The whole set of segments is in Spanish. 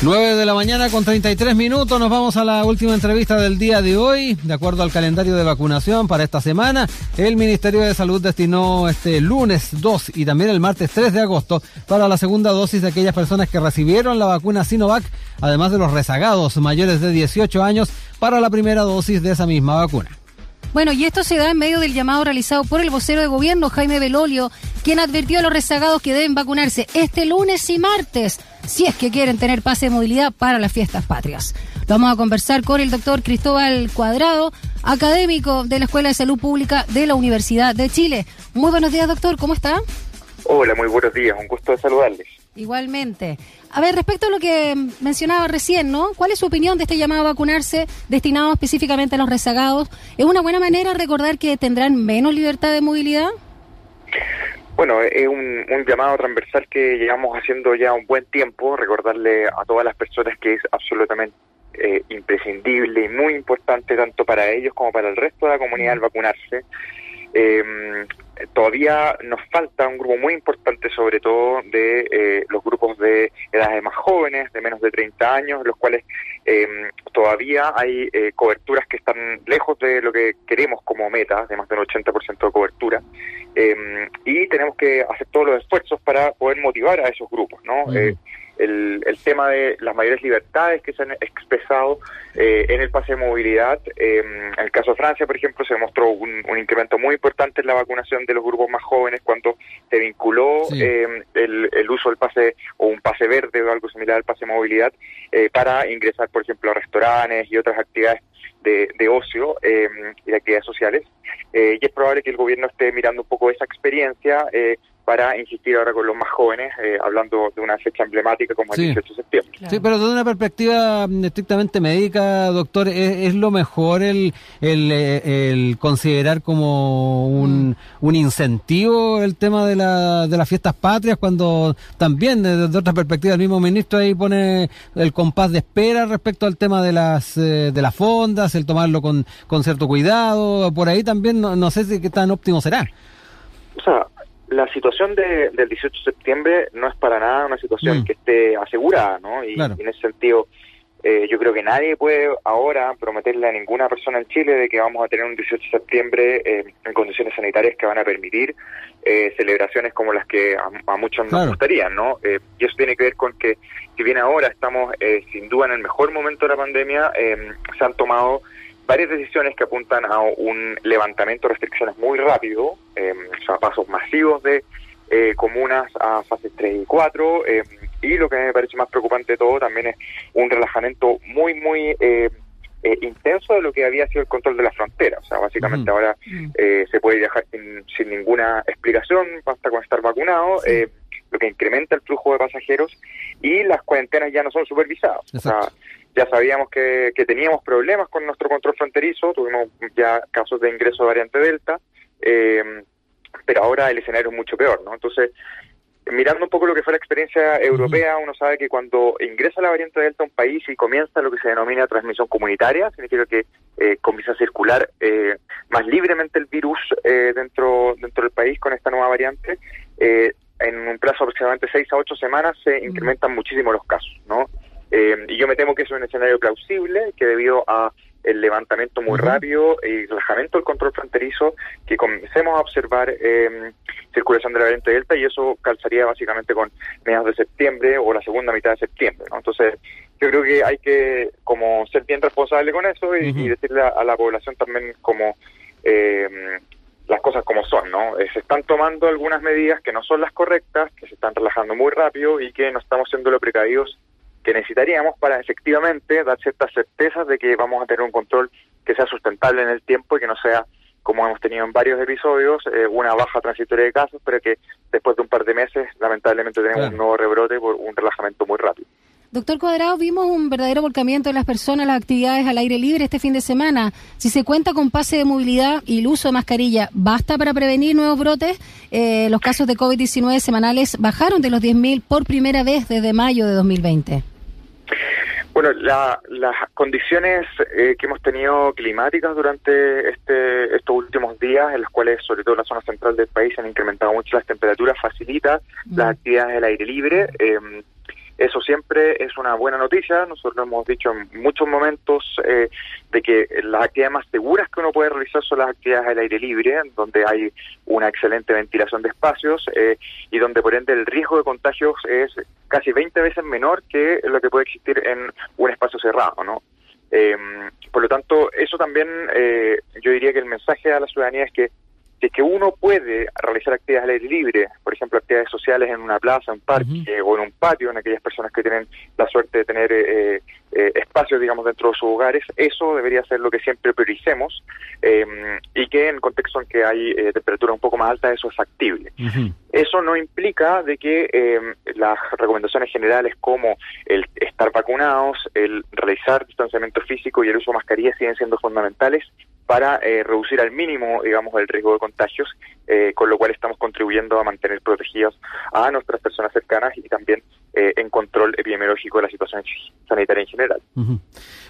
9 de la mañana con 33 minutos, nos vamos a la última entrevista del día de hoy. De acuerdo al calendario de vacunación para esta semana, el Ministerio de Salud destinó este lunes 2 y también el martes 3 de agosto para la segunda dosis de aquellas personas que recibieron la vacuna Sinovac, además de los rezagados mayores de 18 años para la primera dosis de esa misma vacuna. Bueno, y esto se da en medio del llamado realizado por el vocero de gobierno, Jaime Belolio, quien advirtió a los rezagados que deben vacunarse este lunes y martes, si es que quieren tener pase de movilidad para las fiestas patrias. Vamos a conversar con el doctor Cristóbal Cuadrado, académico de la Escuela de Salud Pública de la Universidad de Chile. Muy buenos días, doctor, ¿cómo está? Hola, muy buenos días, un gusto de saludarles. Igualmente. A ver, respecto a lo que mencionaba recién, ¿no? ¿Cuál es su opinión de este llamado a vacunarse destinado específicamente a los rezagados? ¿Es una buena manera recordar que tendrán menos libertad de movilidad? Bueno, es un, llamado transversal que llevamos haciendo ya un buen tiempo, recordarle a todas las personas que es absolutamente eh, imprescindible y muy importante tanto para ellos como para el resto de la comunidad el vacunarse. Eh, todavía nos falta un grupo muy importante, sobre todo de eh, los grupos de edades más jóvenes, de menos de 30 años, los cuales em, todavía hay eh, coberturas que están lejos de lo que queremos como meta, de más del 80% de cobertura, em, y tenemos que hacer todos los esfuerzos para poder motivar a esos grupos, ¿no? El, el, tema de las mayores libertades que se han expresado eh, en el pase de movilidad. Eh, en el caso de Francia, por ejemplo, se demostró un, incremento muy importante en la vacunación de los grupos más jóvenes cuando se vinculó eh, el, el, uso del pase o un pase verde o algo similar al pase de movilidad para ingresar, por ejemplo, a restaurantes y otras actividades de, de ocio y de actividades sociales. y es probable que el gobierno esté mirando un poco esa experiencia para insistir ahora con los más jóvenes, eh, hablando de una fecha emblemática como el 18 de septiembre. Sí, pero desde una perspectiva mm, estrictamente médica, doctor, ¿es, lo mejor el, eh, el, considerar como un, mm. un, incentivo el tema de, la, de las fiestas patrias, cuando también desde otra perspectiva el mismo ministro ahí pone el compás de espera respecto al tema de las, eh, de las fondas, el tomarlo con, con cierto cuidado, por ahí también no, no sé si qué tan óptimo será. O sea, la situación de, del 18 de septiembre no es para nada una situación mm. que esté asegurada, ¿no? Y, en ese sentido, eh, yo creo que nadie puede ahora prometerle a ninguna persona en Chile de que vamos a tener un 18 de septiembre eh, en condiciones sanitarias que van a permitir eh, celebraciones como las que a, muchos nos gustaría, ¿no? y eso tiene que ver con que, si bien ahora estamos sin duda en el mejor momento de la pandemia, se han tomado varias decisiones que apuntan a un levantamiento de restricciones muy rápido, eh, o sea, pasos masivos de eh, comunas a fases 3 y 4, eh, y lo que me parece más preocupante de todo también es un relajamiento muy, muy eh, intenso de lo que había sido el control de la frontera. O sea, básicamente ahora se puede viajar sin, sin, ninguna explicación, basta con estar vacunado. lo que incrementa el flujo de pasajeros y las cuarentenas ya no son supervisadas. O sea, ya sabíamos que, teníamos problemas con nuestro control fronterizo, tuvimos ya casos de ingreso de variante Delta, eh, pero ahora el escenario es mucho peor, ¿no? Entonces, mirando un poco lo que fue la experiencia europea, uno sabe que cuando ingresa la variante Delta a un país y comienza lo que se denomina transmisión comunitaria, significa que eh, comienza a circular eh, más libremente el virus dentro, dentro del país con esta nueva variante, en un plazo aproximadamente 6 a 8 semanas se incrementan muchísimo los casos, ¿no? Eh, y yo me temo que eso es un escenario plausible, que debido a el levantamiento muy rápido y relajamiento del control fronterizo, que comencemos a observar eh, circulación de la variante Delta y eso calzaría básicamente con mediados de septiembre o la segunda mitad de septiembre. ¿no? Entonces, yo creo que hay que como ser bien responsable con eso y, decirle a, la población también como eh, las cosas como son, ¿no? Eh, se están tomando algunas medidas que no son las correctas, que se están relajando muy rápido y que no estamos siendo lo precavidos que necesitaríamos para efectivamente dar ciertas certezas de que vamos a tener un control que sea sustentable en el tiempo y que no sea como hemos tenido en varios episodios, eh, una baja transitoria de casos, pero que después de un par de meses lamentablemente tenemos un nuevo rebrote por un relajamiento muy rápido. Doctor Cuadrado, vimos un verdadero volcamiento de las personas, las actividades al aire libre este fin de semana. Si se cuenta con pase de movilidad y el uso de mascarilla, ¿basta para prevenir nuevos brotes? Eh, los casos de COVID-19 semanales bajaron de los 10.000 por primera vez desde mayo de 2020. Bueno, las condiciones eh, que hemos tenido climáticas durante este, estos últimos días, en las cuales sobre todo en la zona central del país se han incrementado mucho las temperaturas, facilita las actividades del aire libre. Em, Eso siempre es una buena noticia. Nosotros hemos dicho en muchos momentos eh, de que las actividades más seguras que uno puede realizar son las actividades al aire libre, donde hay una excelente ventilación de espacios eh, y donde por ende el riesgo de contagios es casi 20 veces menor que lo que puede existir en un espacio cerrado, ¿no? Eh, por lo tanto, eso también yo diría que el mensaje a la ciudadanía es que si que uno puede realizar actividades al aire libre, por ejemplo, actividades sociales en una plaza, un parque o en un patio, en aquellas personas que tienen la suerte de tener eh, eh, espacios, digamos, dentro de sus hogares, eso debería ser lo que siempre prioricemos em, y que en contexto en que hay eh, temperaturas un poco más altas, eso es factible. Eso no implica de que em, las recomendaciones generales como el estar vacunados, el realizar distanciamiento físico y el uso de mascarillas siguen siendo fundamentales para eh, reducir al mínimo, digamos, el riesgo de contagios, eh, con lo cual estamos contribuyendo a mantener protegidos a nuestras personas cercanas y también eh, en control epidemiológico de la situación sanitaria en general.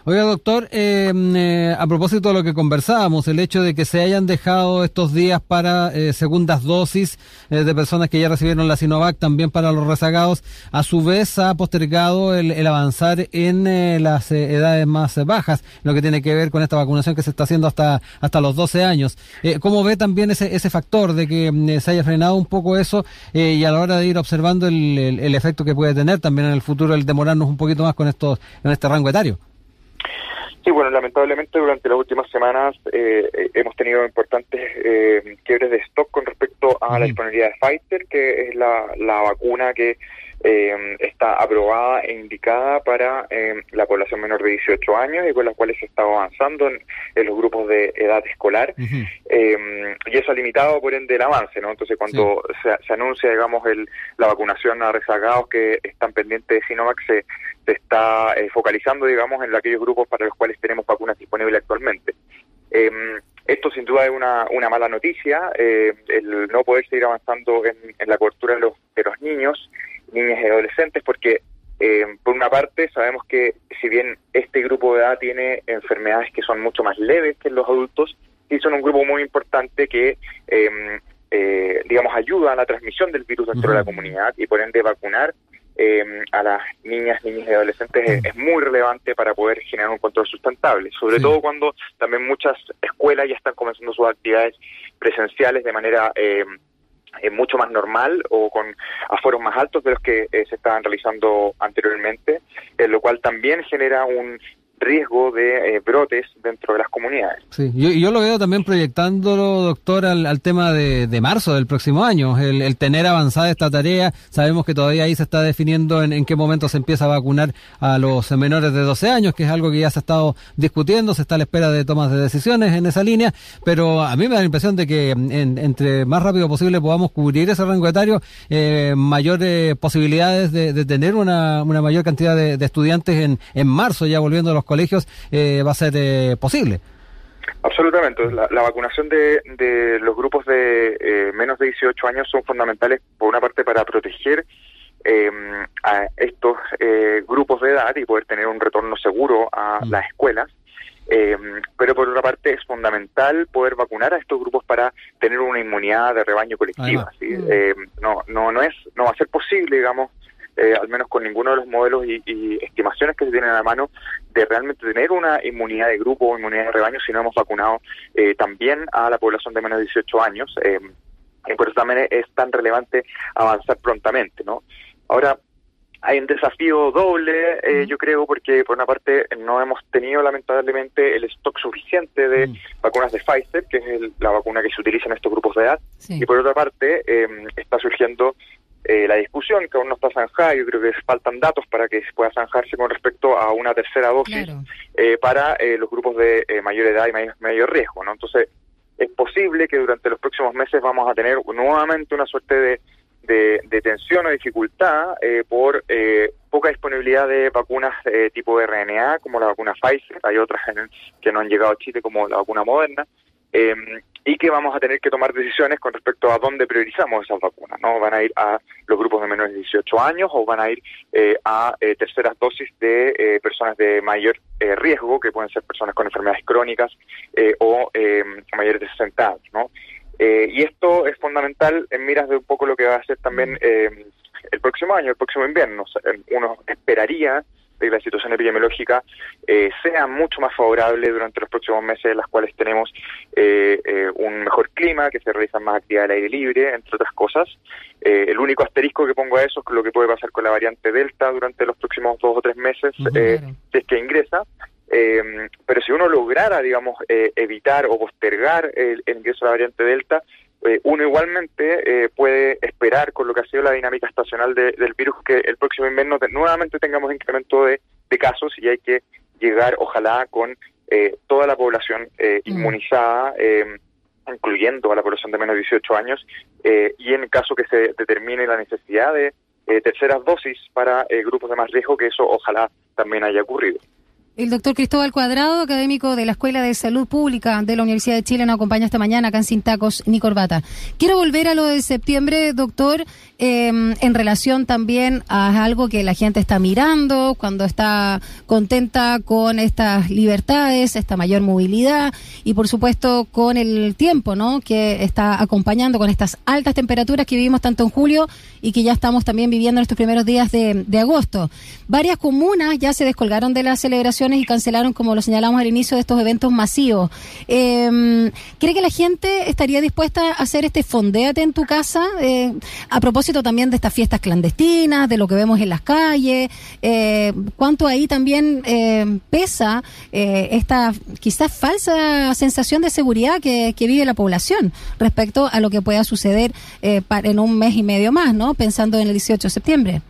Oiga, doctor, eh, a propósito de lo que conversábamos, el hecho de que se hayan dejado estos días para segundas dosis de personas que ya recibieron la Sinovac, también para los rezagados, a su vez ha postergado el, el avanzar en las edades más bajas, lo que tiene que ver con esta vacunación que se está haciendo hasta hasta, los 12 años. Eh, ¿Cómo ve también ese, ese factor de que mm, se haya frenado un poco eso eh, y a la hora de ir observando el, el, efecto que puede tener también en el futuro el demorarnos un poquito más con estos en este rango etario? Sí, bueno, lamentablemente durante las últimas semanas eh, hemos tenido importantes eh, quiebres de stock con respecto a la disponibilidad de Pfizer, que es la, la vacuna que eh, está aprobada e indicada para eh, la población menor de 18 años y con las cuales se está avanzando en, los grupos de edad escolar. eh, y eso ha limitado, por ende, el avance, ¿no? Entonces, cuando se, anuncia, digamos, el, la vacunación a rezagados que están pendientes de Sinovac, se, se está eh, focalizando, digamos, en aquellos grupos para los cuales tenemos vacunas disponibles actualmente. Eh, esto sin duda es una, una mala noticia, eh, el no poder seguir avanzando en, en la cobertura de los, de los niños niñas y adolescentes, porque eh, por una parte sabemos que si bien este grupo de edad tiene enfermedades que son mucho más leves que los adultos, sí son un grupo muy importante que, em, eh, digamos, ayuda a la transmisión del virus dentro de la comunidad y por ende vacunar em, a las niñas, niños y adolescentes es, muy relevante para poder generar un control sustentable, sobre todo cuando también muchas escuelas ya están comenzando sus actividades presenciales de manera eh, es mucho más normal o con aforos más altos de los que eh, se estaban realizando anteriormente, en lo cual también genera un riesgo de eh, brotes dentro de las comunidades. Sí, yo, yo lo veo también proyectándolo, doctor, al, tema de, de, marzo del próximo año, el, tener avanzada esta tarea. Sabemos que todavía ahí se está definiendo en, qué momento se empieza a vacunar a los menores de 12 años, que es algo que ya se ha estado discutiendo, se está a la espera de tomas de decisiones en esa línea, pero a mí me da la impresión de que en, entre más rápido posible podamos cubrir ese rango etario, eh, mayores posibilidades de, tener una, una mayor cantidad de, de estudiantes en, en marzo, ya volviendo a los colegios eh, va a ser eh, posible. Absolutamente. La, vacunación de, de, los grupos de eh, menos de 18 años son fundamentales, por una parte, para proteger a estos grupos de edad y poder tener un retorno seguro a mm. las escuelas. pero por otra parte es fundamental poder vacunar a estos grupos para tener una inmunidad de rebaño colectiva. Mm. no, no, no es, no va a ser posible, digamos, eh, al menos con ninguno de los modelos y, estimaciones que se tienen a la mano, de realmente tener una inmunidad de grupo o inmunidad de rebaño si no hemos vacunado eh, también a la población de menos de 18 años. Eh, y por eso también es tan relevante avanzar prontamente, ¿no? Ahora, hay un desafío doble, eh, yo creo, porque por una parte no hemos tenido lamentablemente el stock suficiente de vacunas de Pfizer, que es la vacuna que se utiliza en estos grupos de edad, y por otra parte está surgiendo eh, la discusión, que aún no está zanjada, yo creo que faltan datos para que se pueda zanjarse con respecto a una tercera dosis eh, para eh, los grupos de mayor edad y mayor, riesgo, ¿no? Entonces, es posible que durante los próximos meses vamos a tener nuevamente una suerte de, de, tensión o dificultad por poca disponibilidad de vacunas tipo RNA, como la vacuna Pfizer, hay otras que no han llegado a Chile, como la vacuna Moderna, eh, y que vamos a tener que tomar decisiones con respecto a dónde priorizamos esas vacunas, ¿no? ¿Van a ir a los grupos de menores de 18 años o van a ir eh, a eh, terceras dosis de eh, personas de mayor eh, riesgo, que pueden ser personas con enfermedades crónicas o mayores de 60 años, ¿no? y esto es fundamental en miras de un poco lo que va a ser también el próximo año, el próximo invierno. Uno esperaría que la situación epidemiológica eh, sea mucho más favorable durante los próximos meses, en las cuales tenemos eh, eh, un mejor clima, que se realizan más actividades al aire libre, entre otras cosas. el único asterisco que pongo a eso es lo que puede pasar con la variante Delta durante los próximos dos o tres meses, si es que ingresa. pero si uno lograra, digamos, evitar o postergar el, ingreso de la variante Delta, uno igualmente puede esperar con lo que ha sido la dinámica estacional del virus que el próximo invierno nuevamente tengamos incremento de, casos y hay que llegar ojalá con eh, toda la población eh, mm. inmunizada, eh, incluyendo a la población de menos de 18 años, y en caso que se determine la necesidad de terceras dosis para grupos de más riesgo, que eso ojalá también haya ocurrido. El doctor Cristóbal Cuadrado, académico de la Escuela de Salud Pública de la Universidad de Chile, nos acompaña esta mañana acá en Sin Tacos ni Corbata. Quiero volver a lo de septiembre, doctor, em, en relación también a algo que la gente está mirando cuando está contenta con estas libertades, esta mayor movilidad y, por supuesto, con el tiempo, ¿no? Que está acompañando con estas altas temperaturas que vivimos tanto en julio y que ya estamos también viviendo en estos primeros días de, de agosto. Varias comunas ya se descolgaron de la celebración y cancelaron, como lo señalamos al inicio, de estos eventos masivos. Eh, ¿Cree que la gente estaría dispuesta a hacer este fondéate en tu casa? Eh, a propósito también de estas fiestas clandestinas, de lo que vemos en las calles. Eh, ¿Cuánto ahí también eh, pesa esta quizás falsa sensación de seguridad que, que, vive la población respecto a lo que pueda suceder en un mes y medio más, ¿no? Pensando en el 18 de septiembre.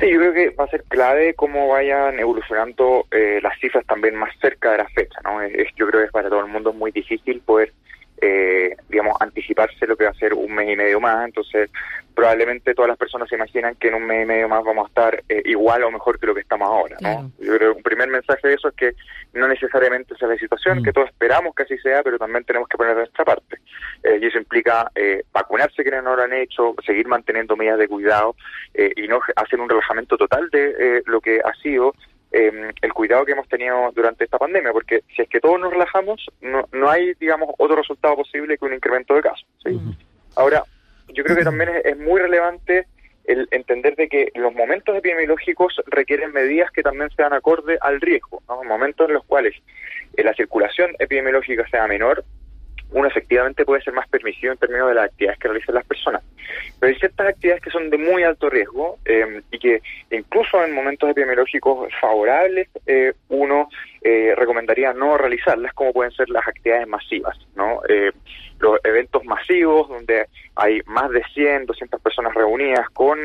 Sí, yo creo que va a ser clave cómo vayan evolucionando eh, las cifras también más cerca de la fecha, ¿no? Es, yo creo que para todo el mundo muy difícil poder eh, digamos, anticiparse lo que va a ser un mes y medio más. Entonces, probablemente todas las personas se imaginan que en un mes y medio más vamos a estar eh, igual o mejor que lo que estamos ahora. ¿no? Yo creo que un primer mensaje de eso es que no necesariamente esa es la situación, mm. que todos esperamos que así sea, pero también tenemos que poner nuestra parte. Eh, y eso implica eh, vacunarse quienes no lo han hecho, seguir manteniendo medidas de cuidado y no hacer un relajamiento total de lo que ha sido eh, el cuidado que hemos tenido durante esta pandemia, porque si es que todos nos relajamos, no, no hay, digamos, otro resultado posible que un incremento de casos. Ahora, yo creo que también es, muy relevante el entender de que los momentos epidemiológicos requieren medidas que también sean acorde al riesgo, momentos en los cuales eh, la circulación epidemiológica sea menor, uno efectivamente puede ser más permisivo en términos de las actividades que realizan las personas. Pero hay ciertas actividades que son de muy alto riesgo eh, y que incluso en momentos epidemiológicos favorables eh, uno eh, recomendaría no realizarlas, como pueden ser las actividades masivas, ¿no? los eventos masivos donde hay más de 100, 200 personas reunidas con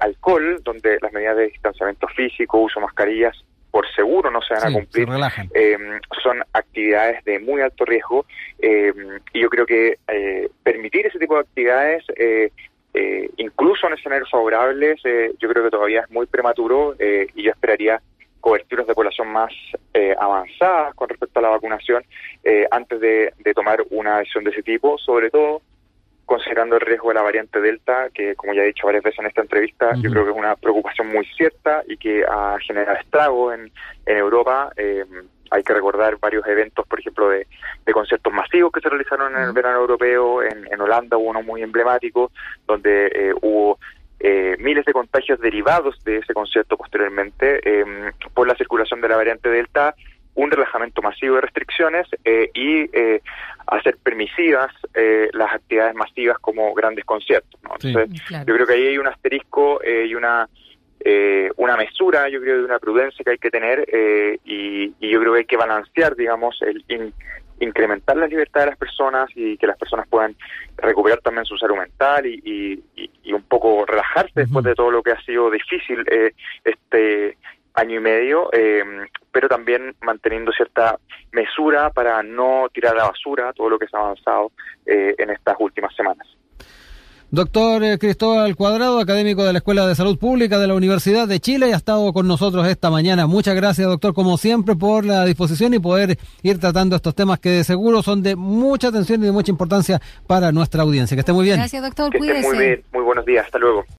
alcohol, donde las medidas de distanciamiento físico, uso de mascarillas por seguro no se van a cumplir. Eh, son actividades de muy alto riesgo eh, y yo creo que eh, permitir ese tipo de actividades, incluso en escenarios favorables, yo creo que todavía es muy prematuro y yo esperaría coberturas de población más avanzadas con respecto a la vacunación antes de, de tomar una decisión de ese tipo, sobre todo considerando el riesgo de la variante Delta, que como ya he dicho varias veces en esta entrevista, yo creo que es una preocupación muy cierta y que ha generado estragos en, en Europa. Eh, hay que recordar varios eventos, por ejemplo, de, conciertos masivos que se realizaron en el verano europeo. En, Holanda hubo uno muy emblemático, donde eh, hubo eh, miles de contagios derivados de ese concierto posteriormente por la circulación de la variante Delta un relajamiento masivo de restricciones eh, y eh, hacer permisivas eh, las actividades masivas como grandes conciertos. Entonces, yo creo que ahí hay un asterisco y una una mesura, yo creo, de una prudencia que hay que tener y, yo creo que hay que balancear, digamos, el incrementar la libertad de las personas y que las personas puedan recuperar también su salud mental y, un poco relajarse después de todo lo que ha sido difícil este año y medio, eh, pero también manteniendo cierta mesura para no tirar a la basura todo lo que se ha avanzado eh, en estas últimas semanas. Doctor eh, Cristóbal Cuadrado, académico de la Escuela de Salud Pública de la Universidad de Chile, ha estado con nosotros esta mañana. Muchas gracias, doctor, como siempre, por la disposición y poder ir tratando estos temas que de seguro son de mucha atención y de mucha importancia para nuestra audiencia. Que esté muy bien. Gracias, doctor. Cuídese. muy bien. Muy buenos días. Hasta luego.